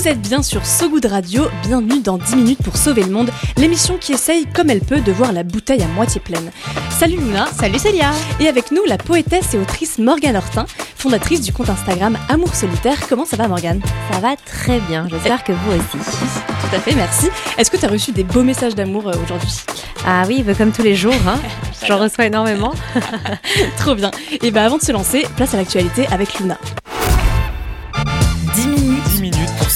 Vous êtes bien sur So Good Radio, bienvenue dans 10 minutes pour sauver le monde, l'émission qui essaye comme elle peut de voir la bouteille à moitié pleine. Salut Luna Salut Célia Et avec nous la poétesse et autrice Morgane Hortin, fondatrice du compte Instagram Amour Solitaire. Comment ça va Morgane? Ça va très bien, j'espère que vous aussi. Tout à fait, merci. Est-ce que tu as reçu des beaux messages d'amour euh, aujourd'hui? Ah oui, comme tous les jours, hein. j'en reçois énormément. Trop bien. Et bien avant de se lancer, place à l'actualité avec Luna.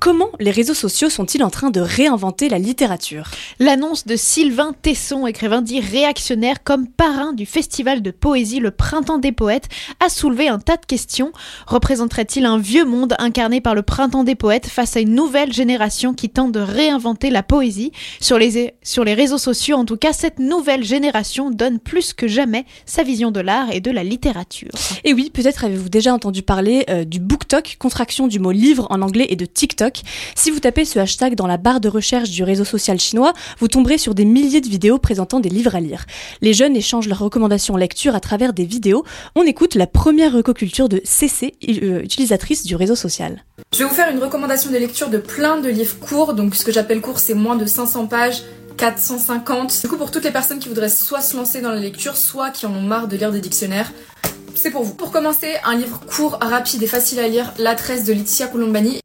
Comment les réseaux sociaux sont-ils en train de réinventer la littérature? L'annonce de Sylvain Tesson, écrivain dit réactionnaire comme parrain du festival de poésie Le Printemps des Poètes, a soulevé un tas de questions. Représenterait-il un vieux monde incarné par le Printemps des Poètes face à une nouvelle génération qui tente de réinventer la poésie? Sur les, sur les réseaux sociaux, en tout cas, cette nouvelle génération donne plus que jamais sa vision de l'art et de la littérature. Et oui, peut-être avez-vous déjà entendu parler euh, du BookTok, contraction du mot livre en anglais et de TikTok. Si vous tapez ce hashtag dans la barre de recherche du réseau social chinois, vous tomberez sur des milliers de vidéos présentant des livres à lire. Les jeunes échangent leurs recommandations lecture à travers des vidéos. On écoute la première recoculture de CC, euh, utilisatrice du réseau social. Je vais vous faire une recommandation de lecture de plein de livres courts. Donc ce que j'appelle court, c'est moins de 500 pages. 450. Du coup, pour toutes les personnes qui voudraient soit se lancer dans la lecture, soit qui en ont marre de lire des dictionnaires, c'est pour vous. Pour commencer, un livre court, rapide et facile à lire, La tresse de Laetitia Colombani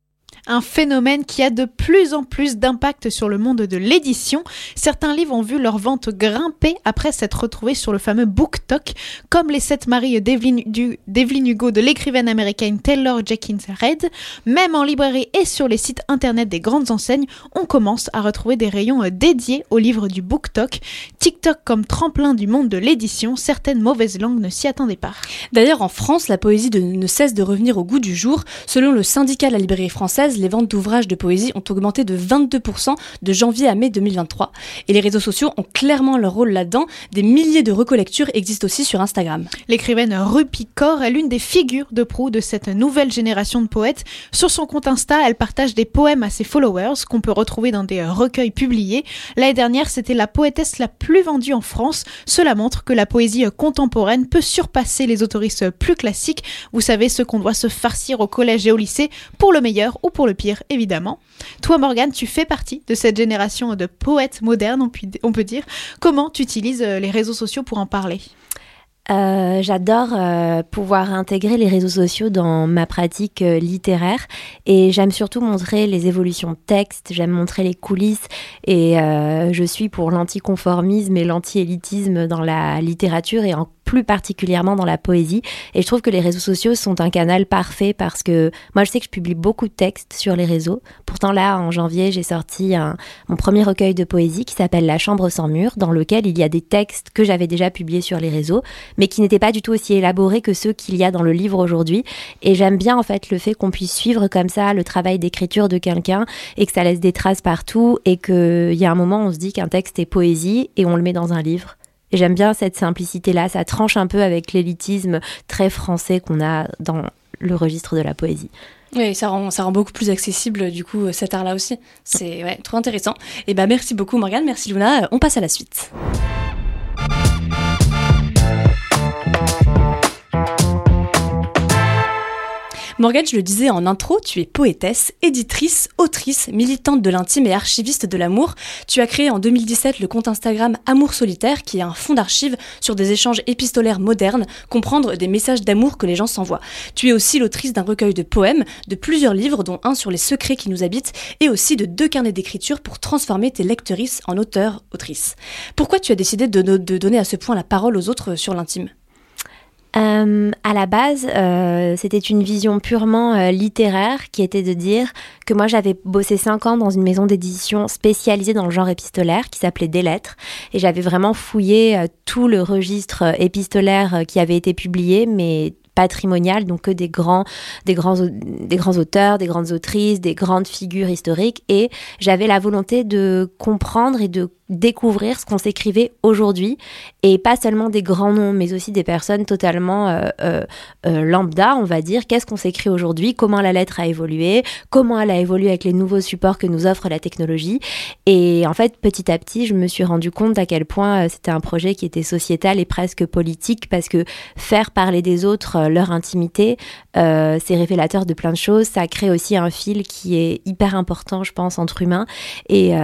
un phénomène qui a de plus en plus d'impact sur le monde de l'édition. Certains livres ont vu leur vente grimper après s'être retrouvés sur le fameux BookTok, comme Les Sept Maris d'Evelyn Hugo de l'écrivaine américaine Taylor Jenkins Reid. Même en librairie et sur les sites internet des grandes enseignes, on commence à retrouver des rayons dédiés aux livres du BookTok. TikTok comme tremplin du monde de l'édition, certaines mauvaises langues ne s'y attendaient pas. D'ailleurs, en France, la poésie ne cesse de revenir au goût du jour. Selon le syndicat de la librairie française, les ventes d'ouvrages de poésie ont augmenté de 22% de janvier à mai 2023. Et les réseaux sociaux ont clairement leur rôle là-dedans. Des milliers de recollectures existent aussi sur Instagram. L'écrivaine Rupi Kaur est l'une des figures de proue de cette nouvelle génération de poètes. Sur son compte Insta, elle partage des poèmes à ses followers qu'on peut retrouver dans des recueils publiés. L'année dernière, c'était la poétesse la plus vendue en France. Cela montre que la poésie contemporaine peut surpasser les autoristes plus classiques. Vous savez, ce qu'on doit se farcir au collège et au lycée pour le meilleur ou pour le pire, évidemment. Toi, Morgane, tu fais partie de cette génération de poètes modernes, on peut dire. Comment tu utilises euh, les réseaux sociaux pour en parler? Euh, j'adore euh, pouvoir intégrer les réseaux sociaux dans ma pratique littéraire et j'aime surtout montrer les évolutions de texte, j'aime montrer les coulisses et je suis pour l'anticonformisme et l'anti-élitisme dans la littérature et en plus particulièrement dans la poésie. Et je trouve que les réseaux sociaux sont un canal parfait parce que moi, je sais que je publie beaucoup de textes sur les réseaux. Pourtant, là, en janvier, j'ai sorti mon premier recueil de poésie qui s'appelle La Chambre sans mur, dans lequel il y a des textes que j'avais déjà publiés sur les réseaux, mais qui n'étaient pas du tout aussi élaborés que ceux qu'il y a dans le livre aujourd'hui. Et j'aime bien, en fait, le fait qu'on puisse suivre comme ça le travail d'écriture de quelqu'un et que ça laisse des traces partout et qu'il y a un moment, on se dit qu'un texte est poésie et on le met dans un livre. J'aime bien cette simplicité-là, ça tranche un peu avec l'élitisme très français qu'on a dans le registre de la poésie. Oui, ça rend, ça rend beaucoup plus accessible du coup cet art-là aussi. C'est trop intéressant. Et bah merci beaucoup Morgane, merci Luna. On passe à la suite. Morgane, je le disais en intro, tu es poétesse, éditrice, autrice, militante de l'intime et archiviste de l'amour. Tu as créé en 2017 le compte Instagram Amour Solitaire, qui est un fonds d'archives sur des échanges épistolaires modernes, comprendre des messages d'amour que les gens s'envoient. Tu es aussi l'autrice d'un recueil de poèmes, de plusieurs livres, dont un sur les secrets qui nous habitent, et aussi de deux carnets d'écriture pour transformer tes lectrices en auteurs-autrices. Pourquoi tu as décidé de donner à ce point la parole aux autres sur l'intime? Euh, à la base, euh, c'était une vision purement euh, littéraire qui était de dire que moi j'avais bossé cinq ans dans une maison d'édition spécialisée dans le genre épistolaire qui s'appelait Des Lettres et j'avais vraiment fouillé tout le registre épistolaire qui avait été publié, mais patrimonial, donc que des grands, des grands, des grands auteurs, des grandes autrices, des grandes figures historiques. Et j'avais la volonté de comprendre et de découvrir ce qu'on s'écrivait aujourd'hui et pas seulement des grands noms mais aussi des personnes totalement euh, euh, euh, lambda on va dire. Qu'est-ce qu'on s'écrit aujourd'hui? Comment la lettre a évolué? Comment elle a évolué avec les nouveaux supports que nous offre la technologie? Et en fait petit à petit je me suis rendu compte à quel point c'était un projet qui était sociétal et presque politique parce que faire parler des autres leur intimité c'est révélateur de plein de choses. Ça crée aussi un fil qui est hyper important je pense entre humains. Et,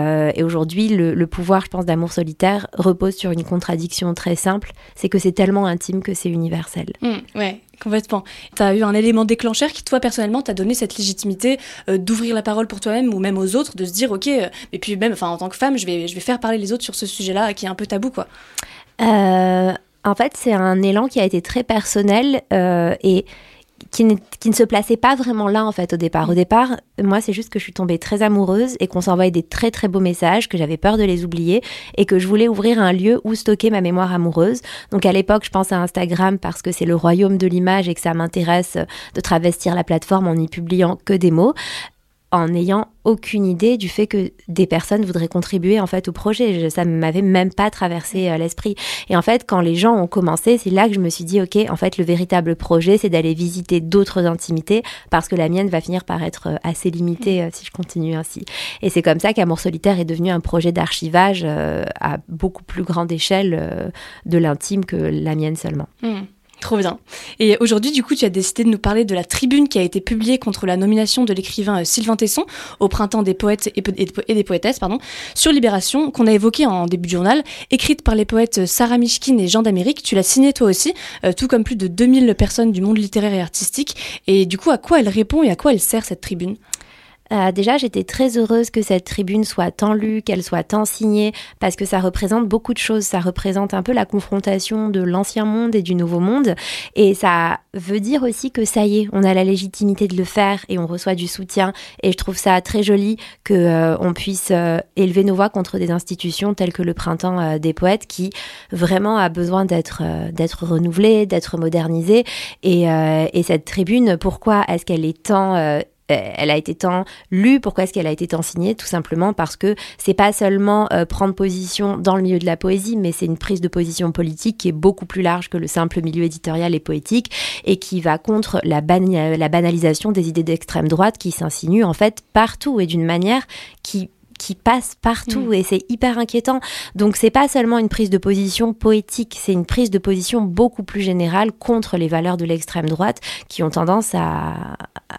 aujourd'hui le pouvoir je pense, d'amour solitaire repose sur une contradiction très simple, c'est que c'est tellement intime que c'est universel. Mmh, ouais, complètement. Tu as eu un élément déclencheur qui, toi, personnellement, t'a donné cette légitimité euh, d'ouvrir la parole pour toi-même ou même aux autres, de se dire, ok, euh, et puis même, enfin, en tant que femme, je vais, je vais faire parler les autres sur ce sujet-là qui est un peu tabou, quoi. Euh, en fait, c'est un élan qui a été très personnel et qui, ne se plaçait pas vraiment là en fait au départ. Au départ, moi c'est juste que je suis tombée très amoureuse et qu'on s'envoyait des très très beaux messages, que j'avais peur de les oublier et que je voulais ouvrir un lieu où stocker ma mémoire amoureuse. Donc à l'époque, je pense à Instagram parce que c'est le royaume de l'image et que ça m'intéresse de travestir la plateforme en n'y publiant que des mots en n'ayant aucune idée du fait que des personnes voudraient contribuer en fait au projet. ça ne m'avait même pas traversé euh, l'esprit. Et en fait, quand les gens ont commencé, c'est là que je me suis dit, ok, en fait, le véritable projet, c'est d'aller visiter d'autres intimités parce que la mienne va finir par être euh, assez limitée euh, si je continue ainsi. Et c'est comme ça qu'Amour solitaire est devenu un projet d'archivage à beaucoup plus grande échelle de l'intime que la mienne seulement. Mmh. Trop bien. Et aujourd'hui, du coup, tu as décidé de nous parler de la tribune qui a été publiée contre la nomination de l'écrivain euh, Sylvain Tesson au printemps des poètes et, des poétesses, pardon, sur Libération, qu'on a évoqué en début de journal, écrite par les poètes euh, Sarah Mishkin et Jean d'Amérique. Tu l'as signée toi aussi, euh, tout comme plus de 2000 personnes du monde littéraire et artistique. Et du coup, à quoi elle répond et à quoi elle sert cette tribune? Euh, déjà, j'étais très heureuse que cette tribune soit tant lue, qu'elle soit tant signée, parce que ça représente beaucoup de choses. Ça représente un peu la confrontation de l'ancien monde et du nouveau monde. Et ça veut dire aussi que ça y est, on a la légitimité de le faire et on reçoit du soutien. Et je trouve ça très joli que euh, on puisse euh, élever nos voix contre des institutions telles que le Printemps des poètes, qui vraiment a besoin d'être d'être renouvelée, d'être modernisée. Et, et cette tribune, pourquoi est-ce qu'elle est tant euh, elle a été tant lue, pourquoi est-ce qu'elle a été tant signée? Tout simplement parce que c'est pas seulement euh, prendre position dans le milieu de la poésie, mais c'est une prise de position politique qui est beaucoup plus large que le simple milieu éditorial et poétique et qui va contre la, la banalisation des idées d'extrême droite qui s'insinuent en fait partout et d'une manière qui qui passe partout mm. et c'est hyper inquiétant. Donc c'est pas seulement une prise de position poétique, c'est une prise de position beaucoup plus générale contre les valeurs de l'extrême droite qui ont tendance à,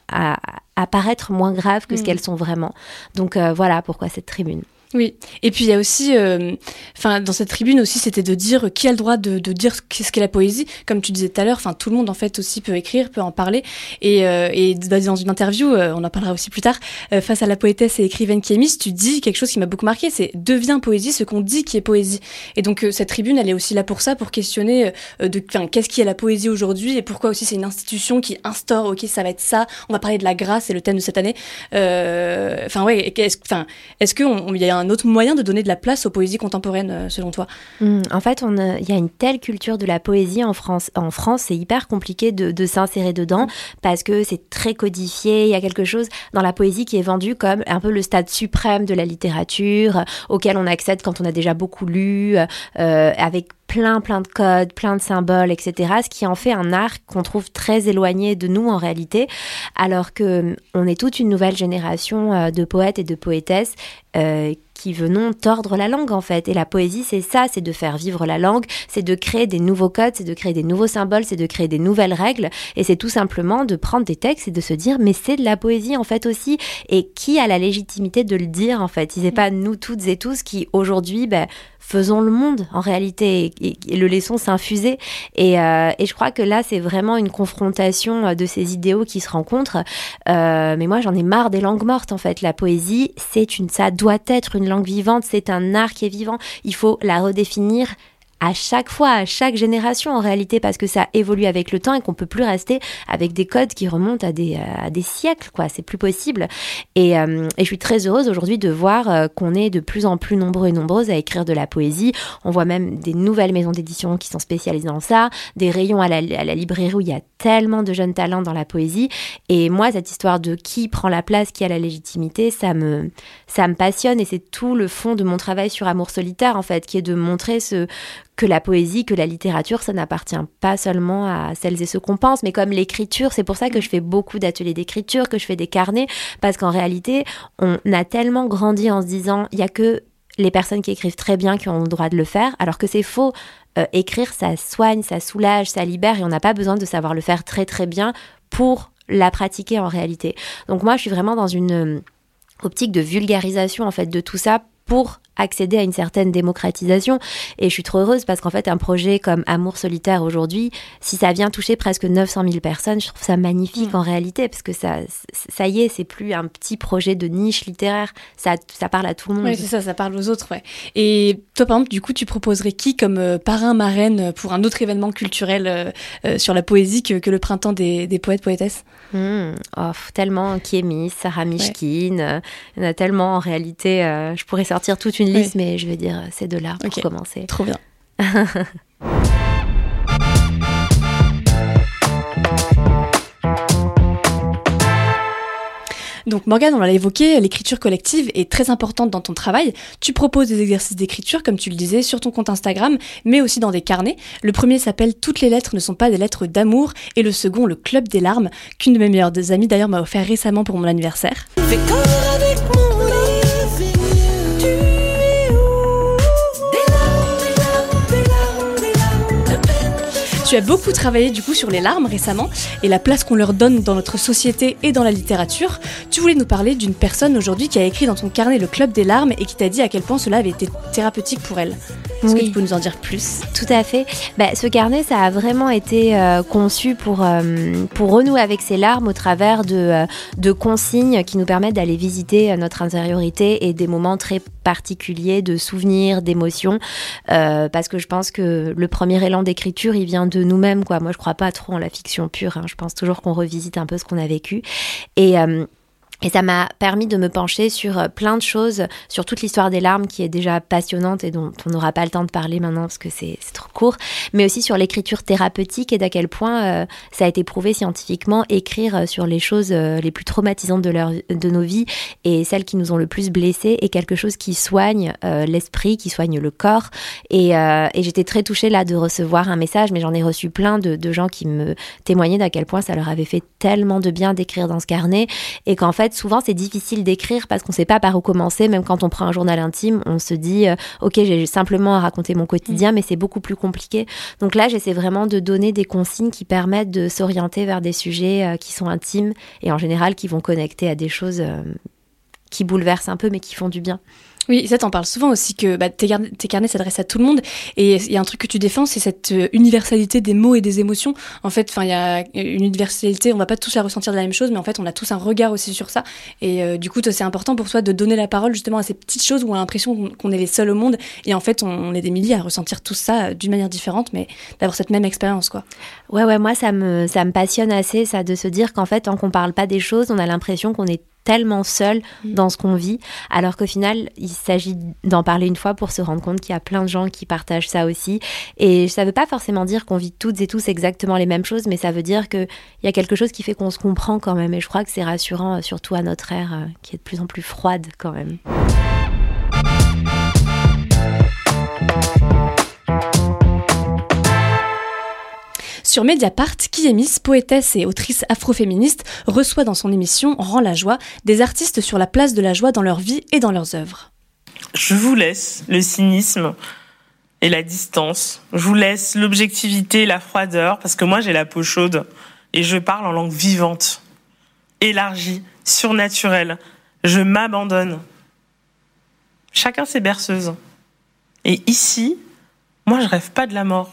à, paraître moins graves que ce mm. qu'elles sont vraiment. Donc euh, voilà pourquoi cette tribune. Oui, et puis il y a aussi, euh, enfin dans cette tribune aussi, c'était de dire qui a le droit de, dire qu'est-ce qu'est la poésie, comme tu disais tout à l'heure. Enfin tout le monde en fait aussi peut écrire, peut en parler. Et, euh, et dans une interview, euh, on en parlera aussi plus tard, face à la poétesse et écrivaine qui tu dis quelque chose qui m'a beaucoup marqué, c'est devient poésie ce qu'on dit qui est poésie. Et donc cette tribune, elle est aussi là pour ça, pour questionner de, qu'est-ce qui est la poésie aujourd'hui et pourquoi aussi c'est une institution qui instaure, ok ça va être ça. On va parler de la grâce, c'est le thème de cette année. Enfin ouais, est-ce, enfin est-ce qu'il y a un un autre moyen de donner de la place aux poésies contemporaines, euh, selon toi hmm, En fait, il y a une telle culture de la poésie en France. En France, c'est hyper compliqué de, s'insérer dedans parce que c'est très codifié. Il y a quelque chose dans la poésie qui est vendu comme un peu le stade suprême de la littérature, auquel on accède quand on a déjà beaucoup lu, euh, avec plein plein de codes, plein de symboles, etc. Ce qui en fait un art qu'on trouve très éloigné de nous en réalité, alors que on est toute une nouvelle génération euh, de poètes et de poétesses qui venons tordre la langue en fait. Et la poésie, c'est ça, c'est de faire vivre la langue, c'est de créer des nouveaux codes, c'est de créer des nouveaux symboles, c'est de créer des nouvelles règles. Et c'est tout simplement de prendre des textes et de se dire, mais c'est de la poésie en fait aussi. Et qui a la légitimité de le dire en fait? Si c'est pas nous toutes et tous qui aujourd'hui ben, faisons le monde en réalité et, le laissons s'infuser. Et, euh, et, je crois que là, c'est vraiment une confrontation euh, de ces idéaux qui se rencontrent. Euh, mais moi, j'en ai marre des langues mortes en fait. La poésie, c'est une, ça doit être une langue vivante, c'est un art qui est vivant. Il faut la redéfinir à chaque fois, à chaque génération en réalité, parce que ça évolue avec le temps et qu'on peut plus rester avec des codes qui remontent à des, à des siècles, quoi. C'est plus possible. Et, euh, et, je suis très heureuse aujourd'hui de voir euh, qu'on est de plus en plus nombreux et nombreuses à écrire de la poésie. On voit même des nouvelles maisons d'édition qui sont spécialisées dans ça, des rayons à la, à la librairie où il y a tellement de jeunes talents dans la poésie. Et moi, cette histoire de qui prend la place, qui a la légitimité, ça me, ça me passionne. Et c'est tout le fond de mon travail sur Amour solitaire, en fait, qui est de montrer ce, que la poésie, que la littérature, ça n'appartient pas seulement à celles et ceux qu'on pense, mais comme l'écriture, c'est pour ça que je fais beaucoup d'ateliers d'écriture, que je fais des carnets, parce qu'en réalité, on a tellement grandi en se disant, il y a que les personnes qui écrivent très bien qui ont le droit de le faire, alors que c'est faux. Euh, écrire, ça soigne, ça soulage, ça libère, et on n'a pas besoin de savoir le faire très très bien pour la pratiquer en réalité. Donc moi, je suis vraiment dans une euh, optique de vulgarisation en fait de tout ça pour accéder à une certaine démocratisation. Et je suis trop heureuse parce qu'en fait, un projet comme Amour solitaire aujourd'hui, si ça vient toucher presque 900 000 personnes, je trouve ça magnifique mm. en réalité parce que ça, ça y est, c'est plus un petit projet de niche littéraire. Ça, ça parle à tout le monde. Oui, c'est ça, ça parle aux autres, ouais. Et toi, par exemple, du coup, tu proposerais qui comme euh, parrain, marraine pour un autre événement culturel euh, euh, sur la poésie que, que le printemps des, des poètes, poétesses? Mmh. oh, Tellement Kémis, Sarah Mishkin. Il y en a tellement en réalité. je pourrais sortir toute une une liste, mais je vais dire ces deux-là pour commencer. Trop bien. Donc Morgane, on l'a évoqué, l'écriture collective est très importante dans ton travail. Tu proposes des exercices d'écriture, comme tu le disais, sur ton compte Instagram, mais aussi dans des carnets. Le premier s'appelle Toutes les lettres ne sont pas des lettres d'amour, et le second, Le Club des larmes, qu'une de mes meilleures amies d'ailleurs m'a offert récemment pour mon anniversaire. Tu as beaucoup travaillé du coup sur les larmes récemment et la place qu'on leur donne dans notre société et dans la littérature. Tu voulais nous parler d'une personne aujourd'hui qui a écrit dans ton carnet le club des larmes et qui t'a dit à quel point cela avait été thérapeutique pour elle. Est-ce que tu peux nous en dire plus? Tout à fait. Bah, ce carnet, ça a vraiment été euh, conçu pour, euh, pour renouer avec ses larmes au travers de, euh, de consignes qui nous permettent d'aller visiter notre intériorité et des moments très particuliers de souvenirs, d'émotions. parce que je pense que le premier élan d'écriture, il vient de nous-mêmes. Quoi. Moi, je crois pas trop en la fiction pure. Hein. Je pense toujours qu'on revisite un peu ce qu'on a vécu. Et et ça m'a permis de me pencher sur euh, plein de choses, sur toute l'histoire des larmes qui est déjà passionnante et dont on n'aura pas le temps de parler maintenant parce que c'est trop court, mais aussi sur l'écriture thérapeutique et d'à quel point euh, ça a été prouvé scientifiquement, écrire euh, sur les choses les plus traumatisantes de, nos vies et celles qui nous ont le plus blessés est quelque chose qui soigne l'esprit, qui soigne le corps. Et, et j'étais très touchée là de recevoir un message, mais j'en ai reçu plein de, de gens qui me témoignaient d'à quel point ça leur avait fait tellement de bien d'écrire dans ce carnet et qu'en fait, souvent, c'est difficile d'écrire parce qu'on ne sait pas par où commencer. Même quand on prend un journal intime, on se dit, euh, OK, j'ai simplement à raconter mon quotidien, mm. mais c'est beaucoup plus compliqué. Donc là, j'essaie vraiment de donner des consignes qui permettent de s'orienter vers des sujets euh, qui sont intimes et en général qui vont connecter à des choses euh, qui bouleversent un peu, mais qui font du bien. Oui, ça t'en parle souvent aussi que bah, tes, carnets s'adressent à tout le monde et il y a un truc que tu défends, c'est cette euh, universalité des mots et des émotions. En fait, enfin il y a une universalité, on va pas tous la ressentir de la même chose, mais en fait on a tous un regard aussi sur ça. Et euh, du coup, c'est important pour toi de donner la parole justement à ces petites choses où on a l'impression qu'on est les seuls au monde et en fait on, est des milliers à ressentir tout ça euh, d'une manière différente, mais d'avoir cette même expérience quoi. Ouais ouais, moi ça me ça me passionne assez ça de se dire qu'en fait tant qu'on parle pas des choses, on a l'impression qu'on est tellement seul mm. dans ce qu'on vit, alors qu'au final, il s'agit d'en parler une fois pour se rendre compte qu'il y a plein de gens qui partagent ça aussi. Et ça ne veut pas forcément dire qu'on vit toutes et tous exactement les mêmes choses, mais ça veut dire qu'il y a quelque chose qui fait qu'on se comprend quand même. Et je crois que c'est rassurant, euh, surtout à notre ère euh, qui est de plus en plus froide quand même. Sur Mediapart, Kiemis, poétesse et autrice afroféministe, reçoit dans son émission Rend la joie des artistes sur la place de la joie dans leur vie et dans leurs œuvres. Je vous laisse le cynisme et la distance. Je vous laisse l'objectivité, la froideur, parce que moi j'ai la peau chaude et je parle en langue vivante, élargie, surnaturelle. Je m'abandonne. Chacun ses berceuses. Et ici, moi je rêve pas de la mort.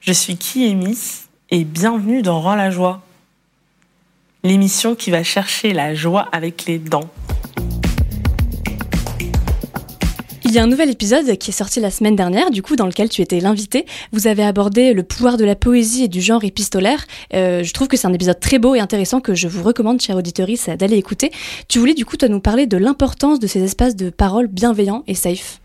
Je suis Kiemis et bienvenue dans Rends la joie, l'émission qui va chercher la joie avec les dents. Il y a un nouvel épisode qui est sorti la semaine dernière, du coup, dans lequel tu étais l'invité. Vous avez abordé le pouvoir de la poésie et du genre épistolaire. Euh, je trouve que c'est un épisode très beau et intéressant que je vous recommande, chère auditorice, d'aller écouter. Tu voulais du coup, toi, nous parler de l'importance de ces espaces de parole bienveillants et safe.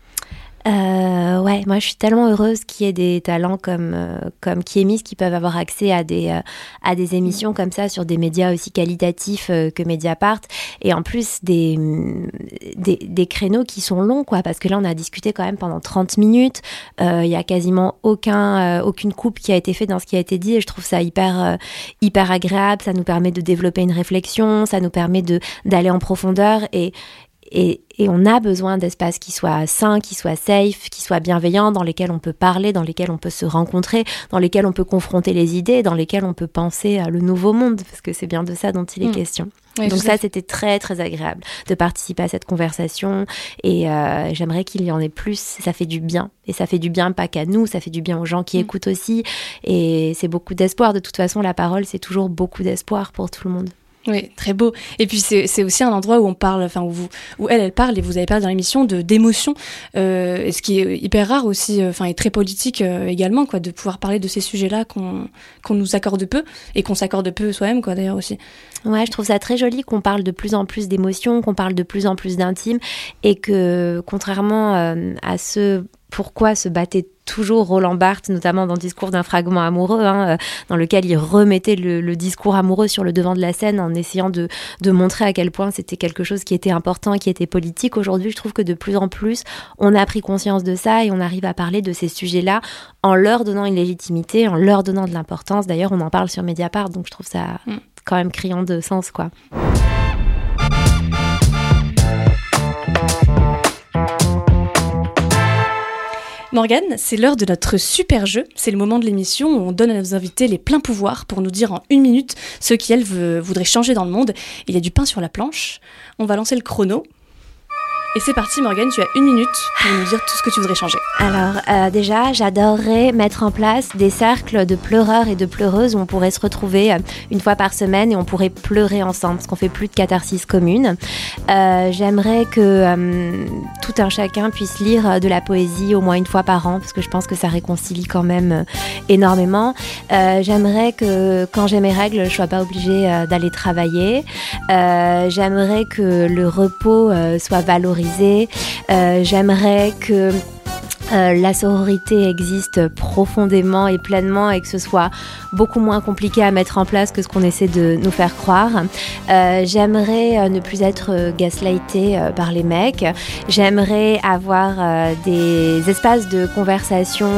Euh, ouais, moi je suis tellement heureuse qu'il y ait des talents comme euh, comme Kiemis qui peuvent avoir accès à des euh, à des émissions comme ça sur des médias aussi qualitatifs euh, que Mediapart. Et en plus des, des, des créneaux qui sont longs quoi parce que là on a discuté quand même pendant 30 minutes, il y a quasiment aucun aucune coupe qui a été faite dans ce qui a été dit et je trouve ça hyper hyper agréable, ça nous permet de développer une réflexion, ça nous permet d'aller en profondeur et et, on a besoin d'espaces qui soient sains, qui soient safe, qui soient bienveillants, dans lesquels on peut parler, dans lesquels on peut se rencontrer, dans lesquels on peut confronter les idées, dans lesquels on peut penser à le nouveau monde, parce que c'est bien de ça dont il est mm. question. Donc ça, c'était très très agréable de participer à cette conversation et euh, j'aimerais qu'il y en ait plus. Ça fait du bien et ça fait du bien pas qu'à nous, ça fait du bien aux gens qui mm. écoutent aussi et c'est beaucoup d'espoir. De toute façon, la parole, c'est toujours beaucoup d'espoir pour tout le monde. Oui, très beau. Et puis c'est aussi un endroit où on parle, enfin où, vous, où elle, elle parle, et vous avez parlé dans l'émission, de d'émotion, euh, ce qui est hyper rare aussi, euh, enfin et très politique euh, également, quoi, de pouvoir parler de ces sujets-là qu'on qu'on nous accorde peu et qu'on s'accorde peu soi-même, quoi, d'ailleurs aussi. Ouais, je trouve ça très joli qu'on parle de plus en plus d'émotions, qu'on parle de plus en plus d'intime, et que contrairement à ce pourquoi se battait toujours Roland Barthes, notamment dans le discours d'un fragment amoureux, hein, euh, dans lequel il remettait le, discours amoureux sur le devant de la scène en essayant de, montrer à quel point c'était quelque chose qui était important, qui était politique. Aujourd'hui, je trouve que de plus en plus, on a pris conscience de ça et on arrive à parler de ces sujets-là en leur donnant une légitimité, en leur donnant de l'importance. D'ailleurs, on en parle sur Mediapart, donc je trouve ça mm. quand même criant de sens, quoi. Morgane, c'est l'heure de notre super jeu. C'est le moment de l'émission où on donne à nos invités les pleins pouvoirs pour nous dire en une minute ce qu'elles voudraient changer dans le monde. Il y a du pain sur la planche. On va lancer le chrono. Et c'est parti, Morgane, tu as une minute pour nous dire tout ce que tu voudrais changer. Alors, euh, déjà, j'adorerais mettre en place des cercles de pleureurs et de pleureuses où on pourrait se retrouver euh, une fois par semaine et on pourrait pleurer ensemble, parce qu'on fait plus de catharsis commune. Euh, j'aimerais que tout un chacun puisse lire de la poésie au moins une fois par an, parce que je pense que ça réconcilie quand même énormément. J'aimerais que quand j'ai mes règles, je sois pas obligée d'aller travailler. J'aimerais que le repos soit valorisé euh, j'aimerais que euh, la sororité existe profondément et pleinement et que ce soit beaucoup moins compliqué à mettre en place que ce qu'on essaie de nous faire croire. Euh, j'aimerais ne plus être gaslighté par les mecs. J'aimerais avoir des espaces de conversation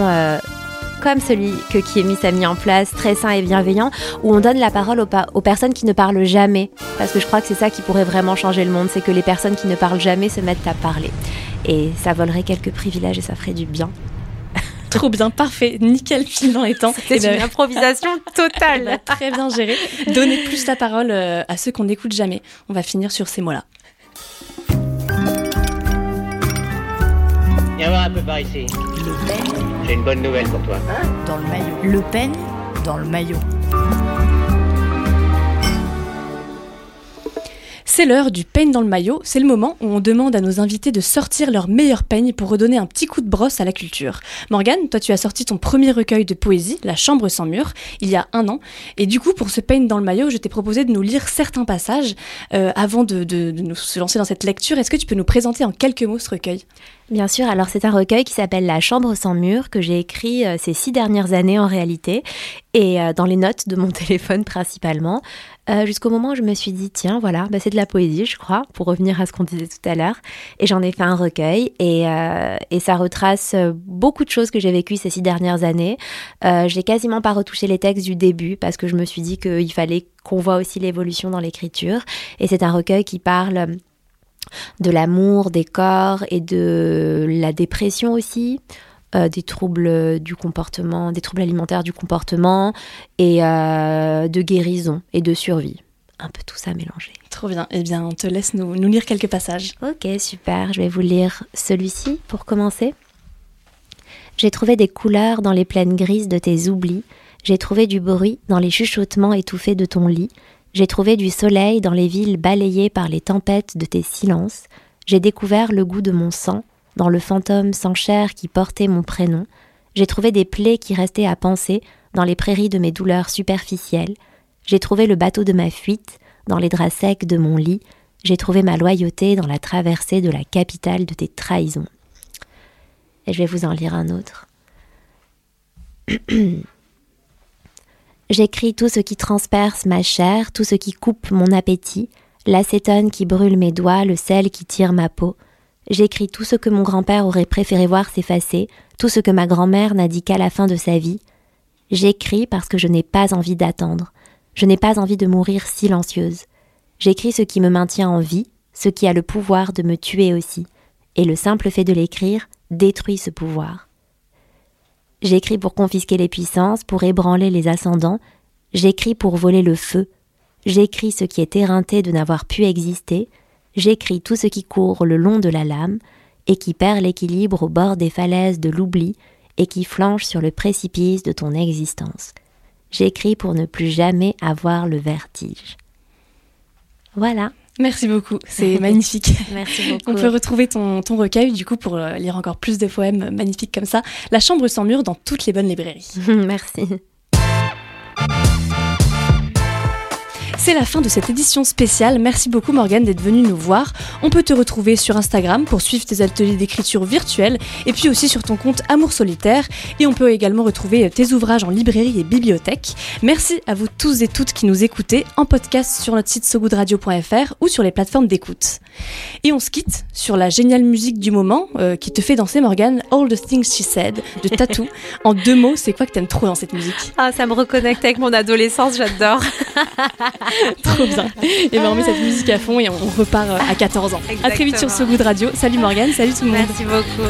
comme celui que Kiemis a mis en place, très sain et bienveillant, où on donne la parole aux, personnes qui ne parlent jamais. Parce que je crois que c'est ça qui pourrait vraiment changer le monde, c'est que les personnes qui ne parlent jamais se mettent à parler. Et ça volerait quelques privilèges et ça ferait du bien. Trop bien, parfait, nickel fil dans les temps. C'est eh ben, une improvisation totale. Eh ben, très bien géré. Donnez plus la parole euh, à ceux qu'on n'écoute jamais. On va finir sur ces mots-là. Viens voir un peu par ici. J'ai une bonne nouvelle pour toi. Dans le maillot. Le Pen dans le maillot. C'est l'heure du peigne dans le maillot, c'est le moment où on demande à nos invités de sortir leur meilleur peigne pour redonner un petit coup de brosse à la culture. Morgane, toi tu as sorti ton premier recueil de poésie, La Chambre sans mur, il y a un an, et du coup pour ce peigne dans le maillot, je t'ai proposé de nous lire certains passages euh, avant de, de, nous se lancer dans cette lecture. Est-ce que tu peux nous présenter en quelques mots ce recueil? Bien sûr, alors c'est un recueil qui s'appelle La Chambre sans mur que j'ai écrit euh, ces six dernières années en réalité et euh, dans les notes de mon téléphone principalement. Euh, jusqu'au moment où je me suis dit, tiens, voilà, bah, c'est de la poésie, je crois, pour revenir à ce qu'on disait tout à l'heure. Et j'en ai fait un recueil et, ça retrace beaucoup de choses que j'ai vécues ces six dernières années. Euh, j'ai quasiment pas retouché les textes du début parce que je me suis dit qu'il fallait qu'on voit aussi l'évolution dans l'écriture. Et c'est un recueil qui parle de l'amour, des corps et de la dépression aussi. Euh, des troubles du comportement, des troubles alimentaires du comportement et euh, de guérison et de survie. Un peu tout ça mélangé. Trop bien. Eh bien, on te laisse nous, nous lire quelques passages. Ok, super. Je vais vous lire celui-ci pour commencer. J'ai trouvé des couleurs dans les plaines grises de tes oublis. J'ai trouvé du bruit dans les chuchotements étouffés de ton lit. J'ai trouvé du soleil dans les villes balayées par les tempêtes de tes silences. J'ai découvert le goût de mon sang dans le fantôme sans chair qui portait mon prénom. J'ai trouvé des plaies qui restaient à penser dans les prairies de mes douleurs superficielles. J'ai trouvé le bateau de ma fuite dans les draps secs de mon lit. J'ai trouvé ma loyauté dans la traversée de la capitale de tes trahisons. Et je vais vous en lire un autre. J'écris tout ce qui transperce ma chair, tout ce qui coupe mon appétit, l'acétone qui brûle mes doigts, le sel qui tire ma peau. J'écris tout ce que mon grand-père aurait préféré voir s'effacer, tout ce que ma grand-mère n'a dit qu'à la fin de sa vie. J'écris parce que je n'ai pas envie d'attendre. Je n'ai pas envie de mourir silencieuse. J'écris ce qui me maintient en vie, ce qui a le pouvoir de me tuer aussi. Et le simple fait de l'écrire détruit ce pouvoir. J'écris pour confisquer les puissances, pour ébranler les ascendants. J'écris pour voler le feu. J'écris ce qui est éreinté de n'avoir pu exister. J'écris tout ce qui court le long de la lame et qui perd l'équilibre au bord des falaises de l'oubli et qui flanche sur le précipice de ton existence. J'écris pour ne plus jamais avoir le vertige. Voilà. Merci beaucoup, c'est magnifique. Merci beaucoup. On peut retrouver ton, ton recueil du coup pour euh, lire encore plus de poèmes magnifiques comme ça. La chambre sans mur dans toutes les bonnes librairies. Merci. C'est la fin de cette édition spéciale. Merci beaucoup Morgane d'être venue nous voir. On peut te retrouver sur Instagram pour suivre tes ateliers d'écriture virtuelle et puis aussi sur ton compte Amour Solitaire. Et on peut également retrouver tes ouvrages en librairie et bibliothèque. Merci à vous tous et toutes qui nous écoutez en podcast sur notre site sogoodradio.fr ou sur les plateformes d'écoute. Et on se quitte sur la géniale musique du moment euh, qui te fait danser Morgane, All the Things She Said de Tattoo. en deux mots, c'est quoi que t'aimes trop dans cette musique? Ah, ça me reconnecte avec mon adolescence, j'adore. Trop bien. Et ben on met cette musique à fond et on repart euh, à 14 ans. À très vite sur ce goût de radio. Salut Morgane, salut tout le monde. Merci beaucoup.